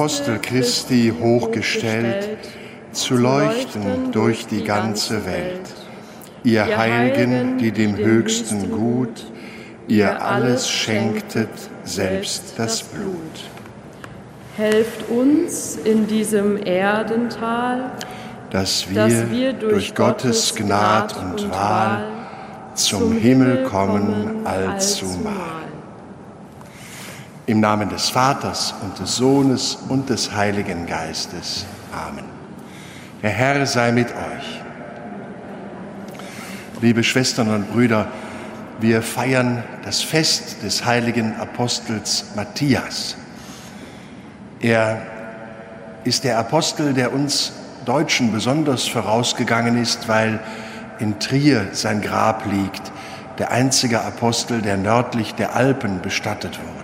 Apostel Christi hochgestellt, zu leuchten durch die ganze Welt. Ihr Heiligen, die dem Höchsten gut, ihr alles schenktet, selbst das Blut. Helft uns in diesem Erdental, dass wir, dass wir durch, durch Gottes Gnad und Wahl zum Himmel kommen allzumal. Im Namen des Vaters und des Sohnes und des Heiligen Geistes. Amen. Der Herr sei mit euch. Liebe Schwestern und Brüder, wir feiern das Fest des heiligen Apostels Matthias. Er ist der Apostel, der uns Deutschen besonders vorausgegangen ist, weil in Trier sein Grab liegt, der einzige Apostel, der nördlich der Alpen bestattet wurde.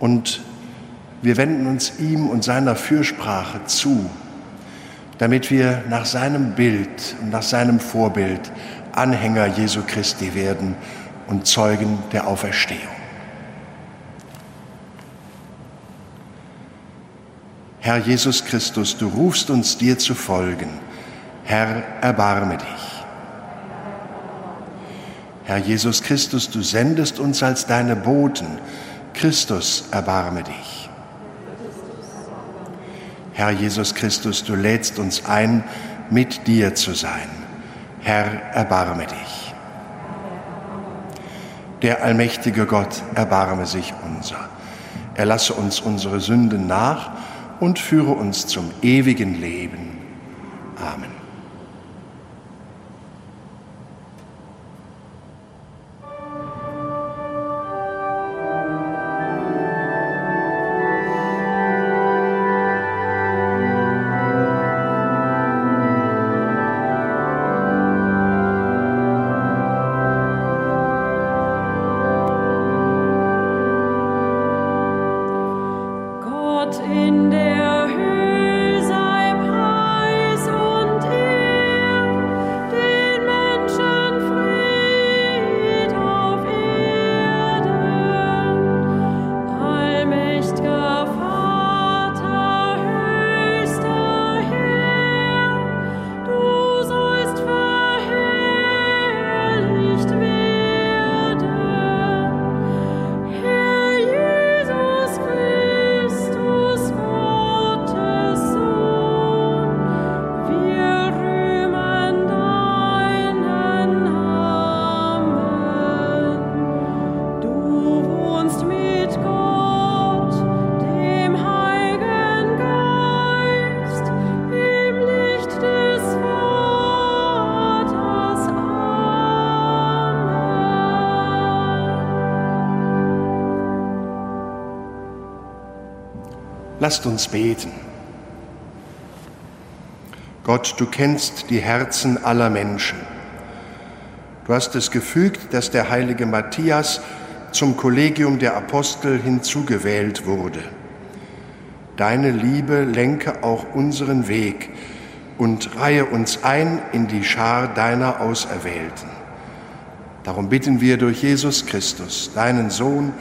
Und wir wenden uns ihm und seiner Fürsprache zu, damit wir nach seinem Bild und nach seinem Vorbild Anhänger Jesu Christi werden und Zeugen der Auferstehung. Herr Jesus Christus, du rufst uns dir zu folgen. Herr, erbarme dich. Herr Jesus Christus, du sendest uns als deine Boten. Christus, erbarme dich. Herr Jesus Christus, du lädst uns ein, mit dir zu sein. Herr, erbarme dich. Der allmächtige Gott, erbarme sich unser. Erlasse uns unsere Sünden nach und führe uns zum ewigen Leben. Amen. Lasst uns beten. Gott, du kennst die Herzen aller Menschen. Du hast es gefügt, dass der heilige Matthias zum Kollegium der Apostel hinzugewählt wurde. Deine Liebe lenke auch unseren Weg und reihe uns ein in die Schar deiner Auserwählten. Darum bitten wir durch Jesus Christus, deinen Sohn,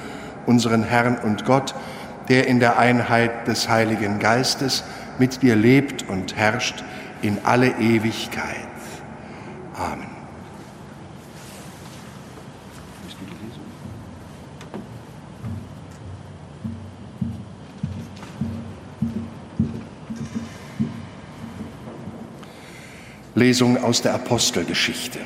unseren Herrn und Gott, der in der Einheit des Heiligen Geistes mit dir lebt und herrscht in alle Ewigkeit. Amen. Lesung aus der Apostelgeschichte.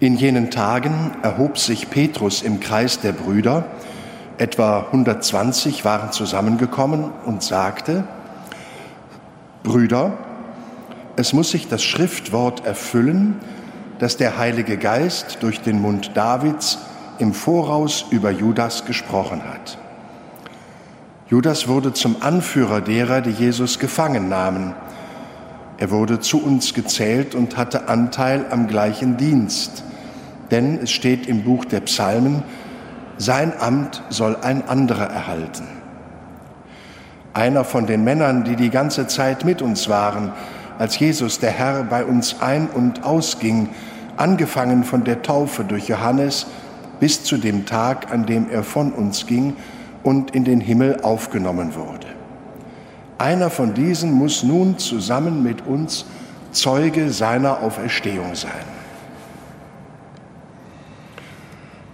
In jenen Tagen erhob sich Petrus im Kreis der Brüder, etwa 120 waren zusammengekommen und sagte, Brüder, es muss sich das Schriftwort erfüllen, das der Heilige Geist durch den Mund Davids im Voraus über Judas gesprochen hat. Judas wurde zum Anführer derer, die Jesus gefangen nahmen. Er wurde zu uns gezählt und hatte Anteil am gleichen Dienst. Denn es steht im Buch der Psalmen, sein Amt soll ein anderer erhalten. Einer von den Männern, die die ganze Zeit mit uns waren, als Jesus der Herr bei uns ein- und ausging, angefangen von der Taufe durch Johannes bis zu dem Tag, an dem er von uns ging, und in den Himmel aufgenommen wurde. Einer von diesen muss nun zusammen mit uns Zeuge seiner Auferstehung sein.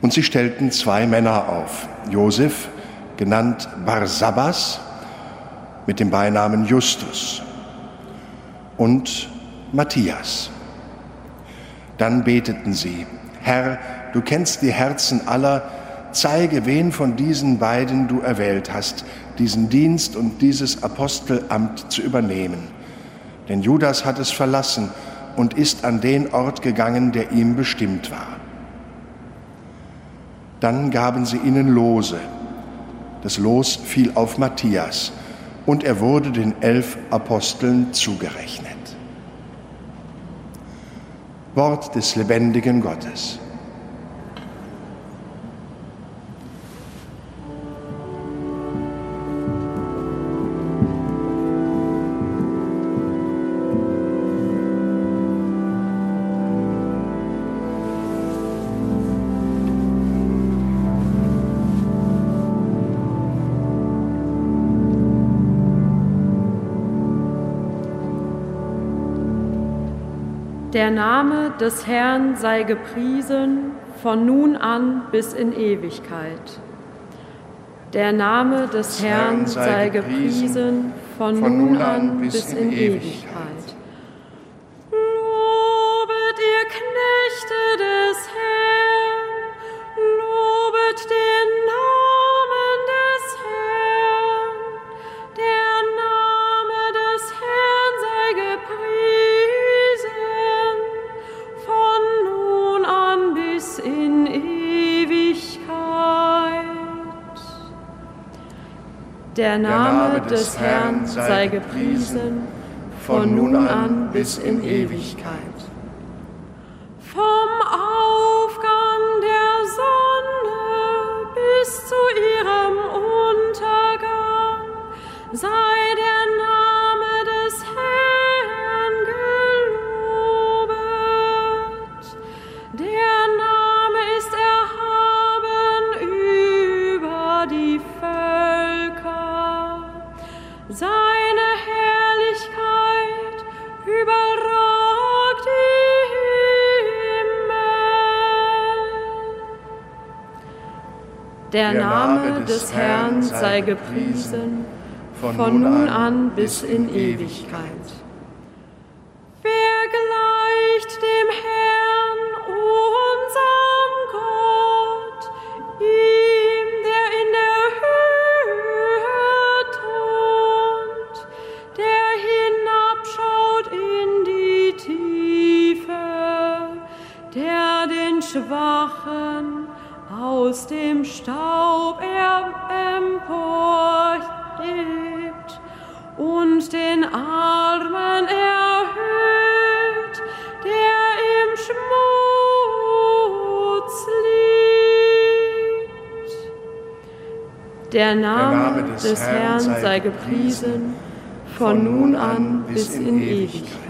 Und sie stellten zwei Männer auf, Josef, genannt Barsabbas, mit dem Beinamen Justus, und Matthias. Dann beteten sie, Herr, du kennst die Herzen aller, zeige, wen von diesen beiden du erwählt hast, diesen Dienst und dieses Apostelamt zu übernehmen. Denn Judas hat es verlassen und ist an den Ort gegangen, der ihm bestimmt war. Dann gaben sie ihnen Lose. Das Los fiel auf Matthias und er wurde den elf Aposteln zugerechnet. Wort des lebendigen Gottes. Der Name des Herrn sei gepriesen von nun an bis in Ewigkeit. Der Name des Herrn sei gepriesen von nun an bis in Ewigkeit. Des Herrn sei gepriesen von nun an bis in Ewigkeit. Der, Name des Herrn sei gepriesen von nun an bis in Ewigkeit. Liegt. Der Name, des, Herrn sei gepriesen von nun an bis in Ewigkeit.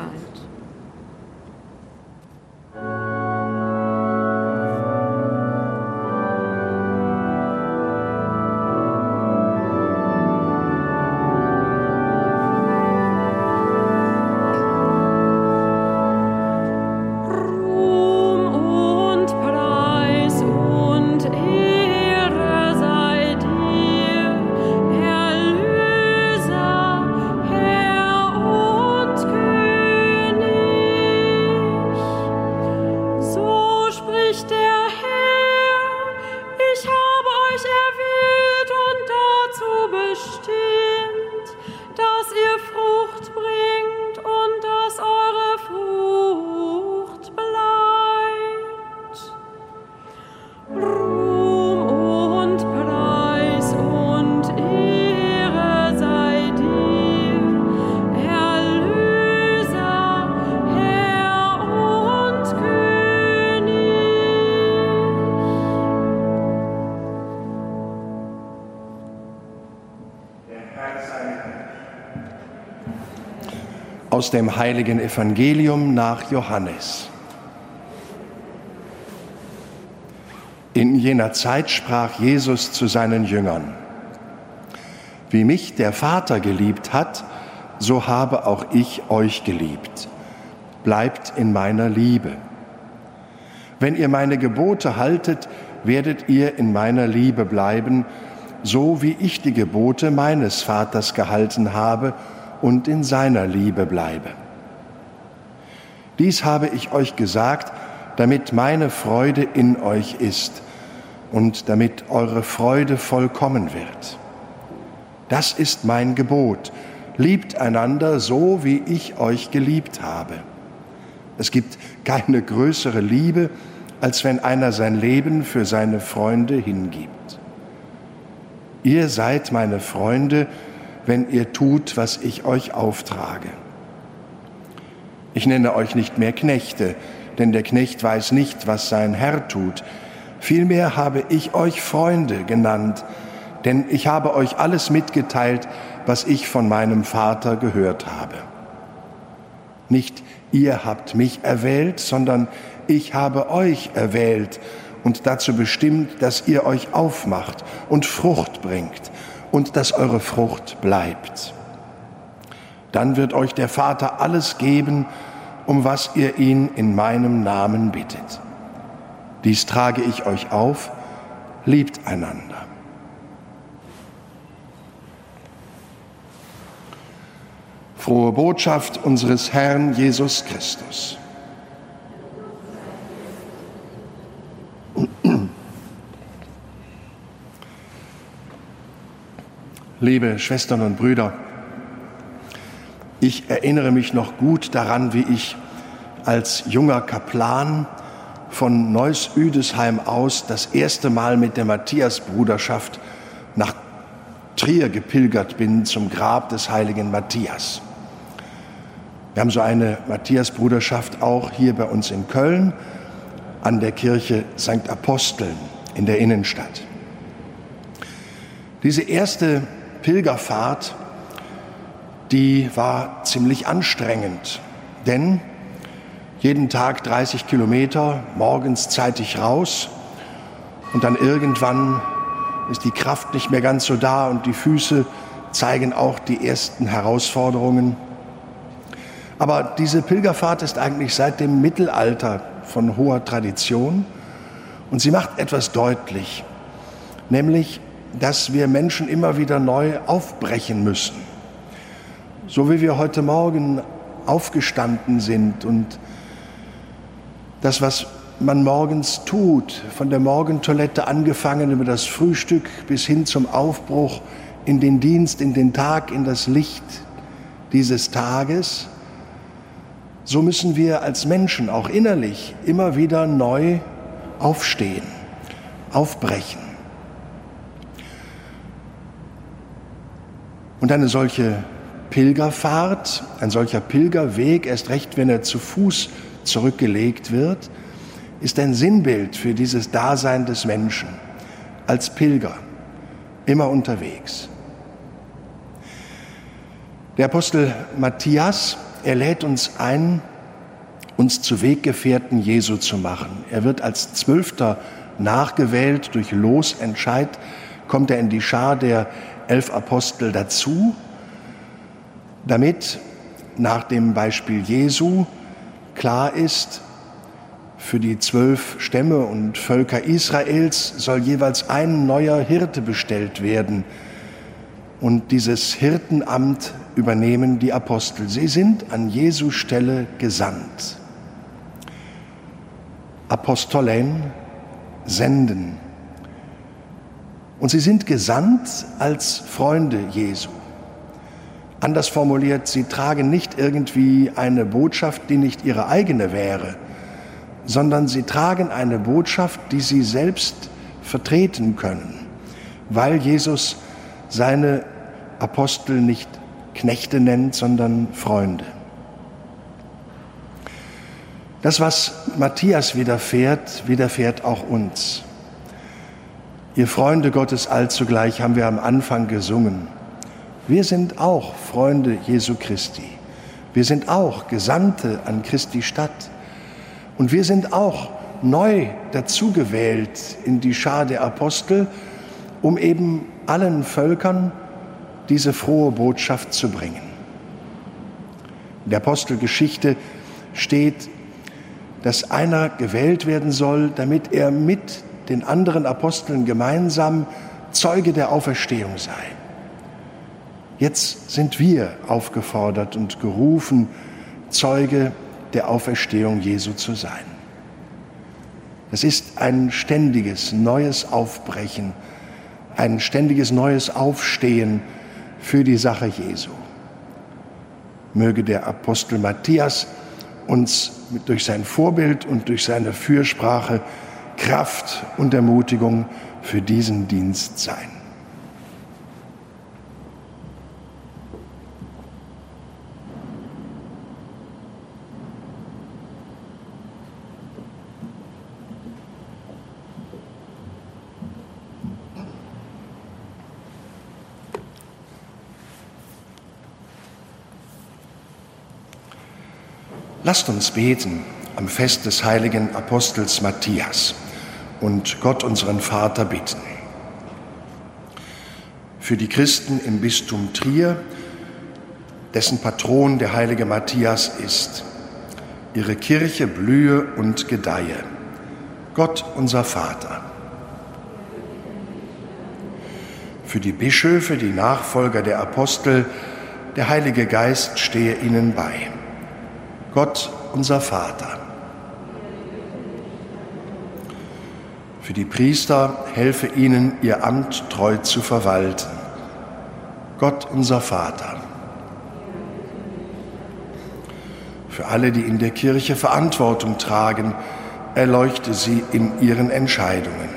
Aus dem heiligen Evangelium nach Johannes. In jener Zeit sprach Jesus zu seinen Jüngern, Wie mich der Vater geliebt hat, so habe auch ich euch geliebt. Bleibt in meiner Liebe. Wenn ihr meine Gebote haltet, werdet ihr in meiner Liebe bleiben, so wie ich die Gebote meines Vaters gehalten habe und in seiner Liebe bleibe. Dies habe ich euch gesagt, damit meine Freude in euch ist und damit eure Freude vollkommen wird. Das ist mein Gebot. Liebt einander so, wie ich euch geliebt habe. Es gibt keine größere Liebe, als wenn einer sein Leben für seine Freunde hingibt. Ihr seid meine Freunde, wenn ihr tut, was ich euch auftrage. Ich nenne euch nicht mehr Knechte, denn der Knecht weiß nicht, was sein Herr tut. Vielmehr habe ich euch Freunde genannt, denn ich habe euch alles mitgeteilt, was ich von meinem Vater gehört habe. Nicht ihr habt mich erwählt, sondern ich habe euch erwählt und dazu bestimmt, dass ihr euch aufmacht und Frucht bringt und dass eure Frucht bleibt. Dann wird euch der Vater alles geben, um was ihr ihn in meinem Namen bittet. Dies trage ich euch auf, liebt einander. Frohe Botschaft unseres Herrn Jesus Christus. Liebe Schwestern und Brüder, ich erinnere mich noch gut daran, wie ich als junger Kaplan von Neuss-Üdesheim aus das erste Mal mit der Matthias-Bruderschaft nach Trier gepilgert bin zum Grab des heiligen Matthias. Wir haben so eine Matthias-Bruderschaft auch hier bei uns in Köln an der Kirche St. Aposteln in der Innenstadt. Diese erste Pilgerfahrt die war ziemlich anstrengend, denn jeden Tag 30 Kilometer, morgens zeitig raus und dann irgendwann ist die Kraft nicht mehr ganz so da und die Füße zeigen auch die ersten Herausforderungen. Aber diese Pilgerfahrt ist eigentlich seit dem Mittelalter von hoher Tradition und sie macht etwas deutlich, nämlich, dass wir Menschen immer wieder neu aufbrechen müssen so wie wir heute Morgen aufgestanden sind und das, was man morgens tut, von der Morgentoilette angefangen über das Frühstück bis hin zum Aufbruch in den Dienst, in den Tag, in das Licht dieses Tages, so müssen wir als Menschen auch innerlich immer wieder neu aufstehen, aufbrechen. Und eine solche Pilgerfahrt, ein solcher Pilgerweg, erst recht, wenn er zu Fuß zurückgelegt wird, ist ein Sinnbild für dieses Dasein des Menschen als Pilger, immer unterwegs. Der Apostel Matthias, er lädt uns ein, uns zu Weggefährten Jesu zu machen. Er wird als Zwölfter nachgewählt, durch Losentscheid kommt er in die Schar der elf Apostel dazu damit nach dem Beispiel Jesu klar ist, für die zwölf Stämme und Völker Israels soll jeweils ein neuer Hirte bestellt werden. Und dieses Hirtenamt übernehmen die Apostel. Sie sind an Jesu Stelle gesandt. Apostolen senden. Und sie sind gesandt als Freunde Jesu. Anders formuliert, sie tragen nicht irgendwie eine Botschaft, die nicht ihre eigene wäre, sondern sie tragen eine Botschaft, die sie selbst vertreten können, weil Jesus seine Apostel nicht Knechte nennt, sondern Freunde. Das, was Matthias widerfährt, widerfährt auch uns. Ihr Freunde Gottes allzugleich haben wir am Anfang gesungen. Wir sind auch Freunde Jesu Christi. Wir sind auch Gesandte an Christi Stadt. Und wir sind auch neu dazugewählt in die Schar der Apostel, um eben allen Völkern diese frohe Botschaft zu bringen. In der Apostelgeschichte steht, dass einer gewählt werden soll, damit er mit den anderen Aposteln gemeinsam Zeuge der Auferstehung sei. Jetzt sind wir aufgefordert und gerufen, Zeuge der Auferstehung Jesu zu sein. Es ist ein ständiges neues Aufbrechen, ein ständiges neues Aufstehen für die Sache Jesu. Möge der Apostel Matthias uns durch sein Vorbild und durch seine Fürsprache Kraft und Ermutigung für diesen Dienst sein. Lasst uns beten am Fest des heiligen Apostels Matthias und Gott unseren Vater bitten. Für die Christen im Bistum Trier, dessen Patron der heilige Matthias ist, ihre Kirche blühe und gedeihe. Gott unser Vater. Für die Bischöfe, die Nachfolger der Apostel, der Heilige Geist stehe ihnen bei. Gott unser Vater. Für die Priester helfe ihnen, ihr Amt treu zu verwalten. Gott unser Vater. Für alle, die in der Kirche Verantwortung tragen, erleuchte sie in ihren Entscheidungen.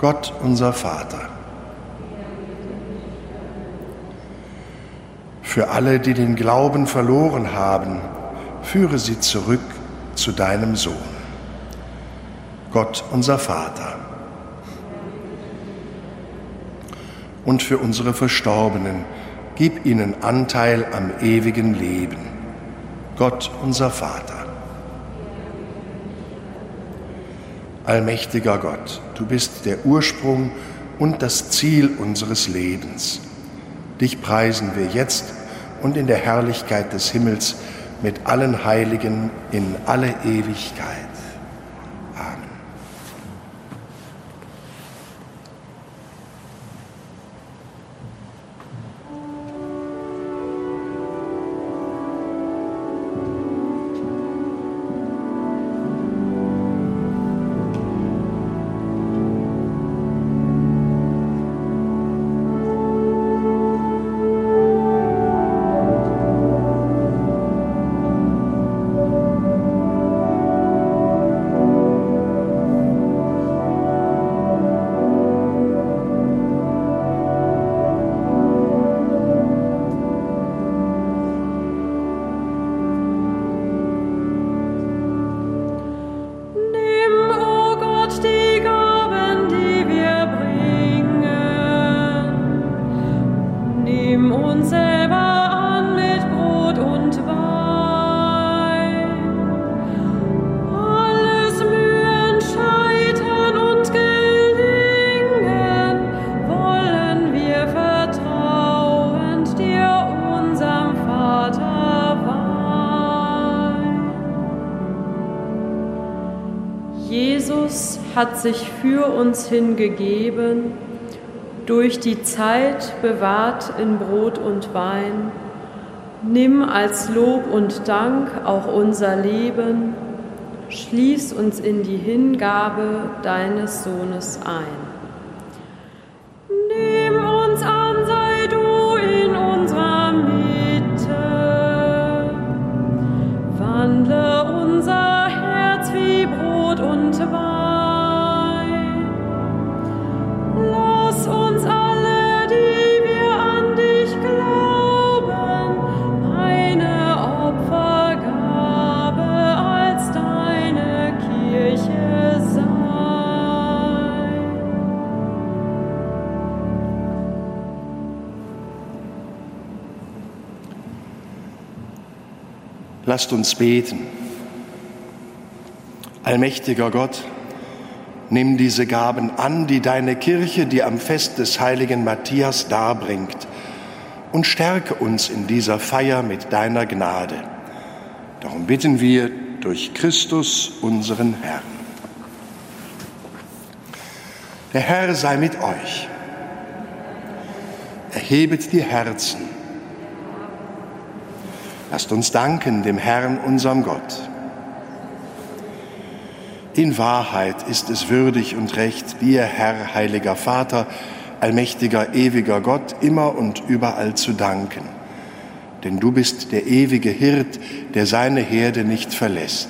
Gott unser Vater. Für alle, die den Glauben verloren haben, führe sie zurück zu deinem Sohn. Gott unser Vater. Und für unsere Verstorbenen, gib ihnen Anteil am ewigen Leben. Gott unser Vater. Allmächtiger Gott, du bist der Ursprung und das Ziel unseres Lebens. Dich preisen wir jetzt und in der Herrlichkeit des Himmels mit allen Heiligen in alle Ewigkeit. Hat sich für uns hingegeben, durch die Zeit bewahrt in Brot und Wein. Nimm als Lob und Dank auch unser Leben, schließ uns in die Hingabe deines Sohnes ein. Lasst uns beten. Allmächtiger Gott, nimm diese Gaben an, die deine Kirche dir am Fest des heiligen Matthias darbringt, und stärke uns in dieser Feier mit deiner Gnade. Darum bitten wir durch Christus, unseren Herrn. Der Herr sei mit euch. Erhebet die Herzen. Lasst uns danken dem Herrn, unserem Gott. In Wahrheit ist es würdig und recht, dir, Herr, heiliger Vater, allmächtiger, ewiger Gott, immer und überall zu danken. Denn du bist der ewige Hirt, der seine Herde nicht verlässt.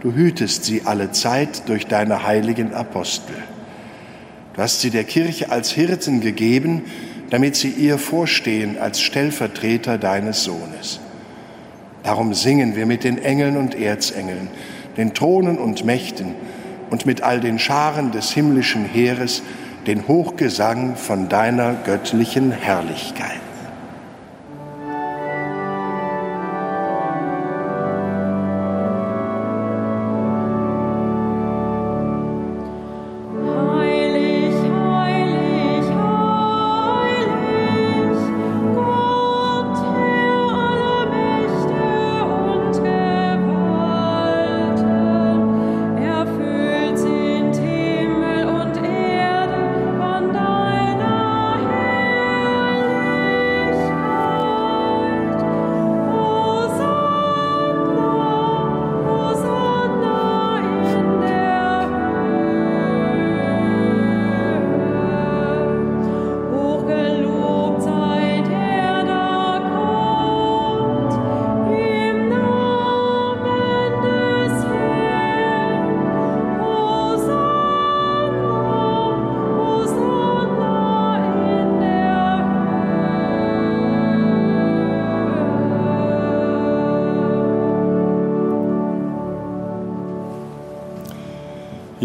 Du hütest sie alle Zeit durch deine heiligen Apostel. Du hast sie der Kirche als Hirten gegeben, damit sie ihr vorstehen als Stellvertreter deines Sohnes. Darum singen wir mit den Engeln und Erzengeln, den Thronen und Mächten und mit all den Scharen des himmlischen Heeres den Hochgesang von deiner göttlichen Herrlichkeit.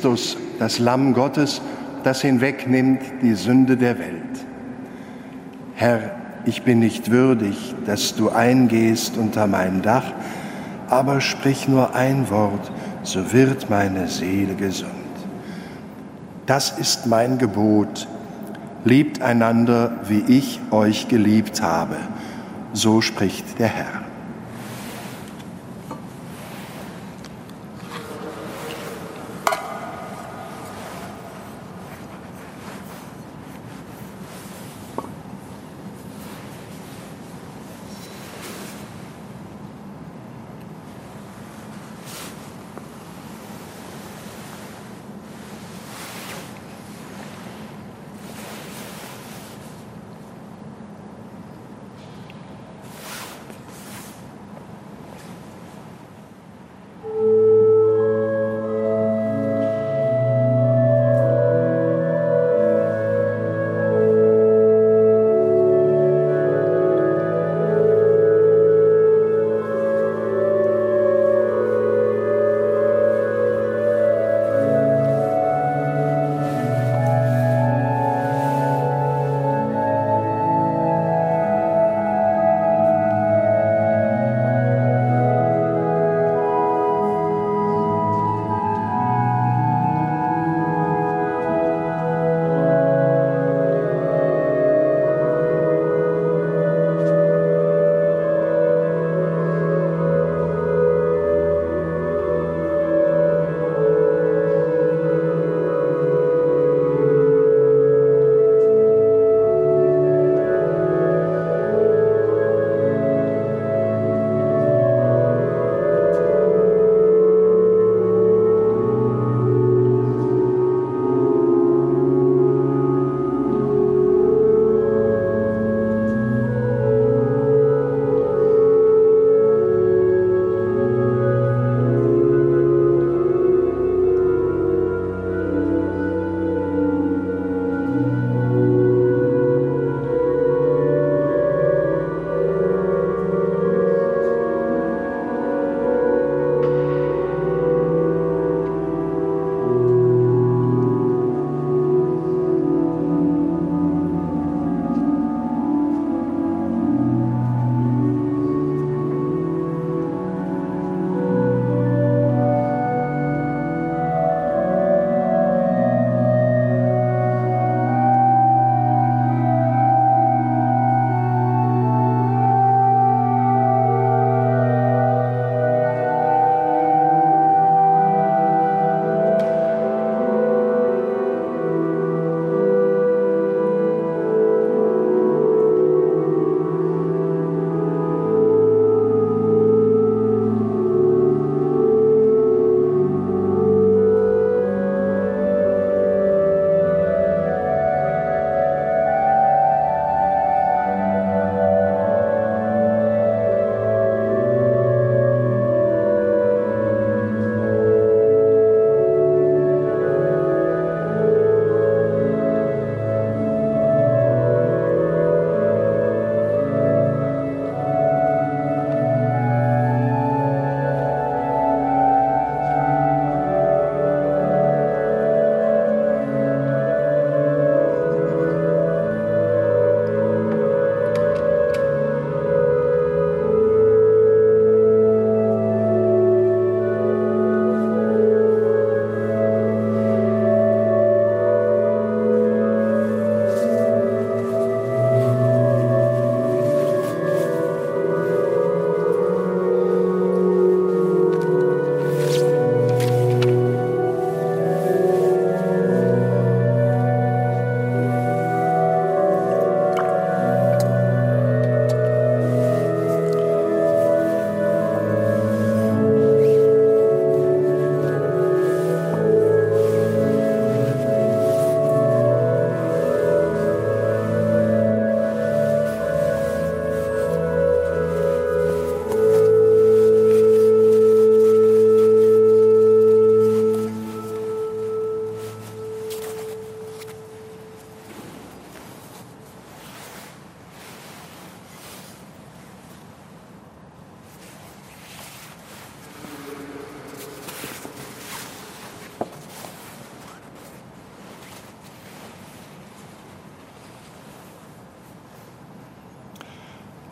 Christus, das Lamm Gottes, das hinwegnimmt die Sünde der Welt. Herr, ich bin nicht würdig, dass du eingehst unter mein Dach, aber sprich nur ein Wort, so wird meine Seele gesund. Das ist mein Gebot. Liebt einander, wie ich euch geliebt habe. So spricht der Herr.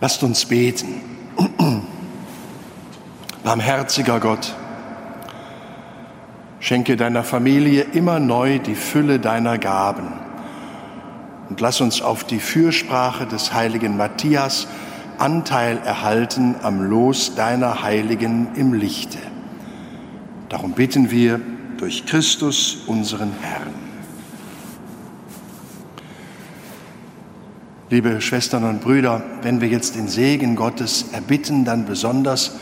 Lasst uns beten. Barmherziger Gott, schenke deiner Familie immer neu die Fülle deiner Gaben und lass uns auf die Fürsprache des heiligen Matthias Anteil erhalten am Los deiner Heiligen im Lichte. Darum bitten wir durch Christus, unseren Herrn. Liebe Schwestern und Brüder, wenn wir jetzt den Segen Gottes erbitten, dann besonders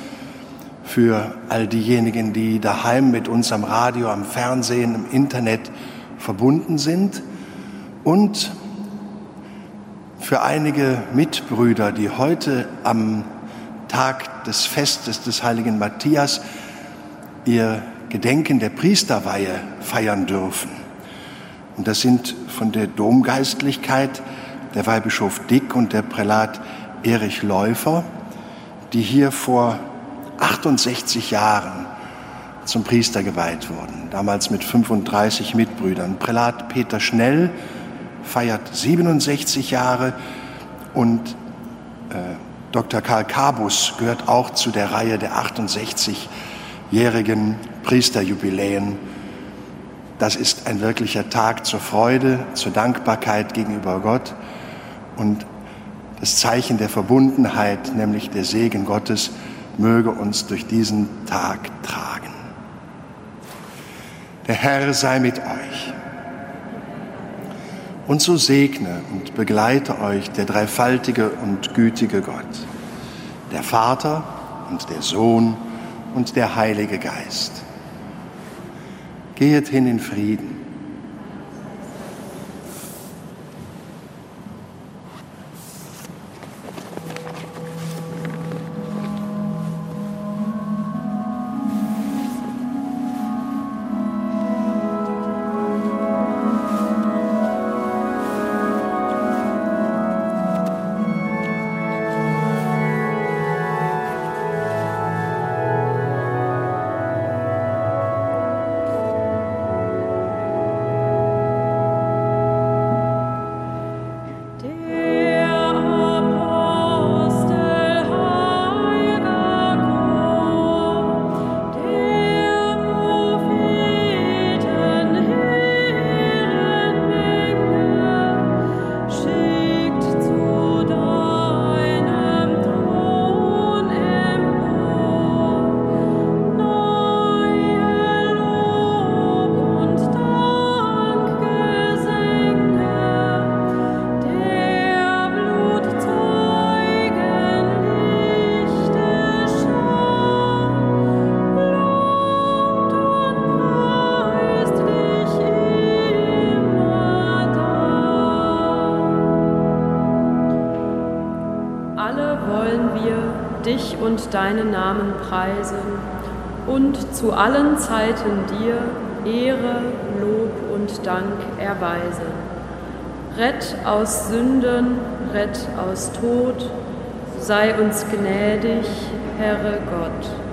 für all diejenigen, die daheim mit uns am Radio, am Fernsehen, im Internet verbunden sind und für einige Mitbrüder, die heute am Tag des Festes des heiligen Matthias ihr Gedenken der Priesterweihe feiern dürfen. Und das sind von der Domgeistlichkeit der Weihbischof Dick und der Prälat Erich Läufer, die hier vor 68 Jahren zum Priester geweiht wurden, damals mit 35 Mitbrüdern. Prälat Peter Schnell feiert 67 Jahre und äh, Dr. Karl Kabus gehört auch zu der Reihe der 68-jährigen Priesterjubiläen. Das ist ein wirklicher Tag zur Freude, zur Dankbarkeit gegenüber Gott und das Zeichen der Verbundenheit, nämlich der Segen Gottes, möge uns durch diesen Tag tragen. Der Herr sei mit euch. Und so segne und begleite euch der dreifaltige und gütige Gott, der Vater und der Sohn und der Heilige Geist. Gehet hin in Frieden. Deinen Namen preisen und zu allen Zeiten dir Ehre, Lob und Dank erweisen. Rett aus Sünden, rett aus Tod, sei uns gnädig, Herre Gott.